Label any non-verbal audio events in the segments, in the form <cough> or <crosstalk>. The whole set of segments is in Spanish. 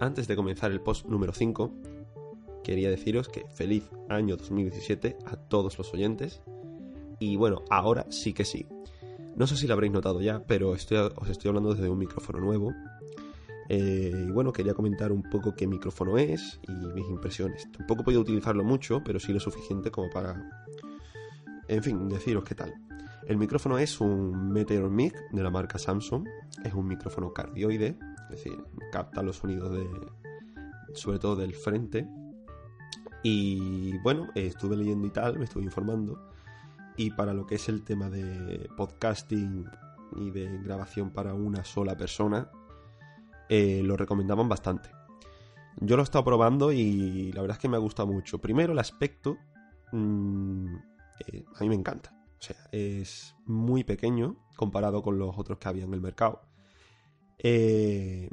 Antes de comenzar el post número 5, quería deciros que feliz año 2017 a todos los oyentes. Y bueno, ahora sí que sí. No sé si lo habréis notado ya, pero os estoy hablando desde un micrófono nuevo. Eh, y bueno, quería comentar un poco qué micrófono es y mis impresiones. Tampoco he podido utilizarlo mucho, pero sí lo suficiente como para, en fin, deciros qué tal. El micrófono es un Meteor Mic de la marca Samsung. Es un micrófono cardioide, es decir, capta los sonidos de, sobre todo del frente. Y bueno, estuve leyendo y tal, me estuve informando. Y para lo que es el tema de podcasting y de grabación para una sola persona, eh, lo recomendaban bastante. Yo lo he estado probando y la verdad es que me ha gustado mucho. Primero, el aspecto mmm, eh, a mí me encanta. O sea, es muy pequeño comparado con los otros que había en el mercado. Eh,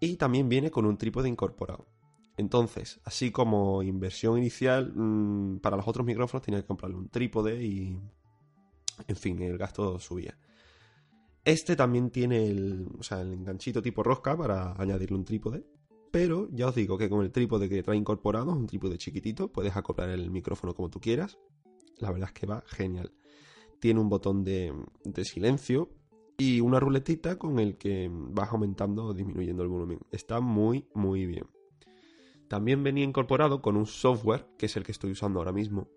y también viene con un trípode incorporado. Entonces, así como inversión inicial, mmm, para los otros micrófonos tenía que comprarle un trípode y... En fin, el gasto subía. Este también tiene el, o sea, el enganchito tipo rosca para añadirle un trípode. Pero ya os digo que con el trípode que trae incorporado, un trípode chiquitito, puedes acoplar el micrófono como tú quieras. La verdad es que va genial. Tiene un botón de, de silencio y una ruletita con el que vas aumentando o disminuyendo el volumen. Está muy, muy bien. También venía incorporado con un software, que es el que estoy usando ahora mismo,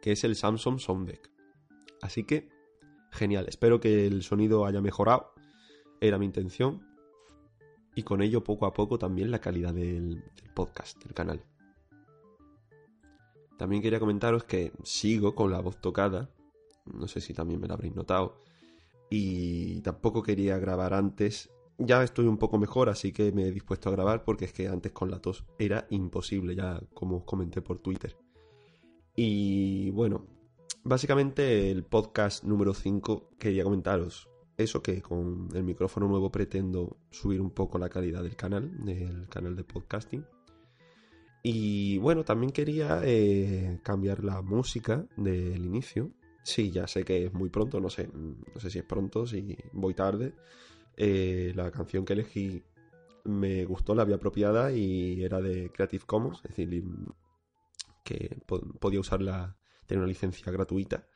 que es el Samsung Sounddeck. Así que, genial. Espero que el sonido haya mejorado. Era mi intención. Y con ello, poco a poco, también la calidad del, del podcast, del canal. También quería comentaros que sigo con la voz tocada. No sé si también me la habréis notado. Y tampoco quería grabar antes. Ya estoy un poco mejor, así que me he dispuesto a grabar porque es que antes con la tos era imposible, ya como os comenté por Twitter. Y bueno, básicamente el podcast número 5 quería comentaros eso que con el micrófono nuevo pretendo subir un poco la calidad del canal, del canal de podcasting. Y bueno, también quería eh, cambiar la música del inicio. Sí, ya sé que es muy pronto, no sé, no sé si es pronto, si voy tarde. Eh, la canción que elegí me gustó, la había apropiada y era de Creative Commons, es decir, que podía usarla, tener una licencia gratuita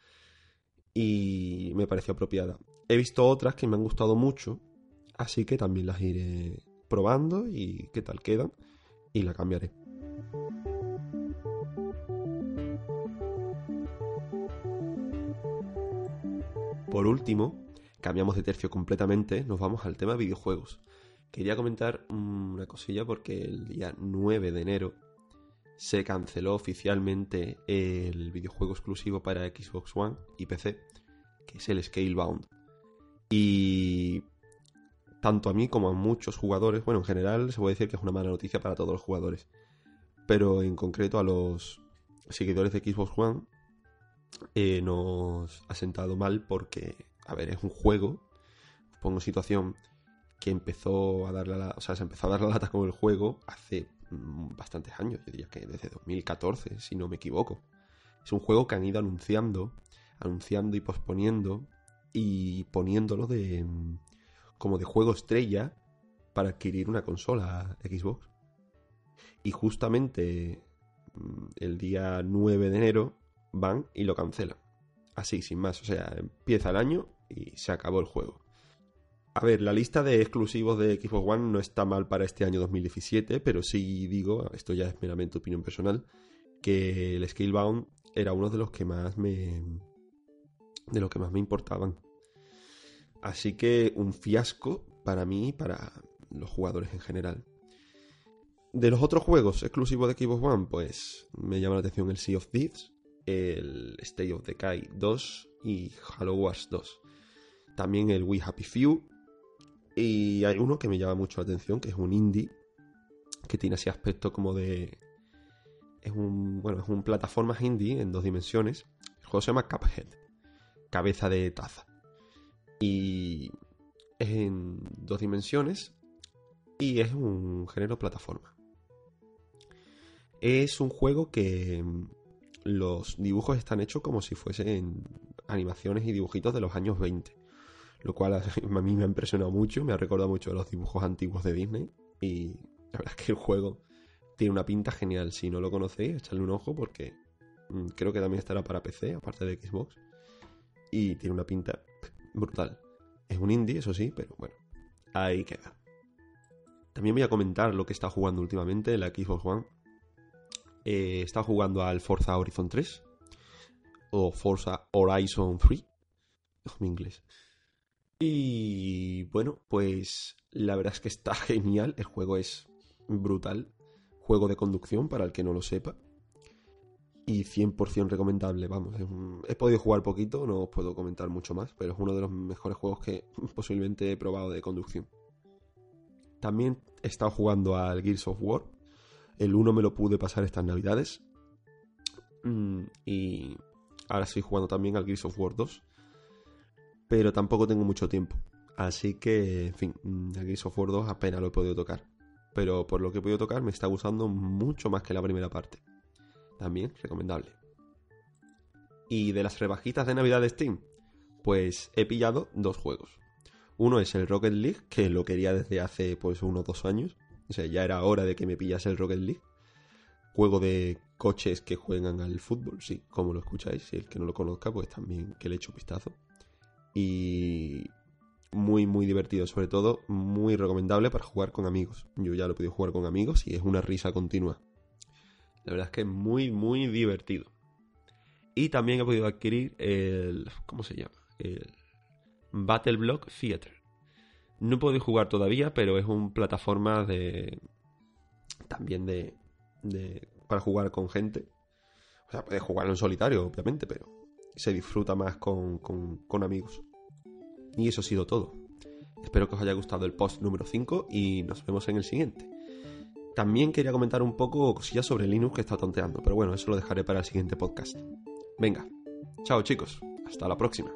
y me pareció apropiada. He visto otras que me han gustado mucho, así que también las iré probando y qué tal quedan y la cambiaré. Por último, cambiamos de tercio completamente, nos vamos al tema videojuegos. Quería comentar una cosilla porque el día 9 de enero se canceló oficialmente el videojuego exclusivo para Xbox One y PC, que es el Scalebound. Y tanto a mí como a muchos jugadores, bueno, en general se puede decir que es una mala noticia para todos los jugadores, pero en concreto a los seguidores de Xbox One eh, nos ha sentado mal porque, a ver, es un juego, pongo situación, que empezó a darle la, o sea, se empezó a dar la lata con el juego hace mm, bastantes años, yo diría que desde 2014, si no me equivoco. Es un juego que han ido anunciando, anunciando y posponiendo y poniéndolo de mm, como de juego estrella para adquirir una consola Xbox. Y justamente mm, el día 9 de enero van y lo cancelan. Así, sin más. O sea, empieza el año y se acabó el juego. A ver, la lista de exclusivos de Xbox One no está mal para este año 2017, pero sí digo, esto ya es meramente opinión personal, que el Scalebound era uno de los que más me. de los que más me importaban. Así que un fiasco para mí y para los jugadores en general. De los otros juegos exclusivos de Xbox One, pues me llama la atención el Sea of Thieves, el State of Decay 2 y Halo Wars 2. También el We Happy Few. Y hay uno que me llama mucho la atención, que es un indie, que tiene ese aspecto como de... Es un, bueno, es un plataforma indie en dos dimensiones. El juego se llama Cuphead, cabeza de taza. Y es en dos dimensiones y es un género plataforma. Es un juego que los dibujos están hechos como si fuesen animaciones y dibujitos de los años 20. Lo cual <laughs> a mí me ha impresionado mucho, me ha recordado mucho de los dibujos antiguos de Disney. y la verdad es que el juego tiene una pinta genial. Si no lo conocéis, echadle un ojo porque mm, creo que también estará para PC, aparte de Xbox. Y tiene una pinta brutal. Es un indie, eso sí, pero bueno, ahí queda. También voy a comentar lo que está jugando últimamente en la Xbox One. Eh, está jugando al Forza Horizon 3 o Forza Horizon 3. mi inglés. Y bueno, pues la verdad es que está <laughs> genial. El juego es brutal. Juego de conducción, para el que no lo sepa. Y 100% recomendable, vamos. He podido jugar poquito, no os puedo comentar mucho más, pero es uno de los mejores juegos que <laughs> posiblemente he probado de conducción. También he estado jugando al Gears of War. El 1 me lo pude pasar estas navidades. Mm, y ahora estoy jugando también al Gears of War 2 pero tampoco tengo mucho tiempo. Así que, en fin, el Gears of War 2 apenas lo he podido tocar. Pero por lo que he podido tocar me está gustando mucho más que la primera parte. También recomendable. Y de las rebajitas de Navidad de Steam, pues he pillado dos juegos. Uno es el Rocket League, que lo quería desde hace pues unos dos años. O sea, ya era hora de que me pillase el Rocket League. Juego de coches que juegan al fútbol, sí, como lo escucháis. Si el que no lo conozca, pues también que le eche un vistazo y muy muy divertido, sobre todo muy recomendable para jugar con amigos. Yo ya lo he podido jugar con amigos y es una risa continua. La verdad es que es muy muy divertido. Y también he podido adquirir el ¿cómo se llama? El Battle Block Theater. No podido jugar todavía, pero es un plataforma de también de, de para jugar con gente. O sea, puedes jugarlo en solitario, obviamente, pero se disfruta más con, con, amigos. Y eso ha sido todo. Espero que os haya gustado el post número 5 y nos vemos en el siguiente. También quería comentar un poco cosillas sobre Linux que está tonteando, pero bueno, eso lo dejaré para el siguiente podcast. Venga, chao chicos, hasta la próxima.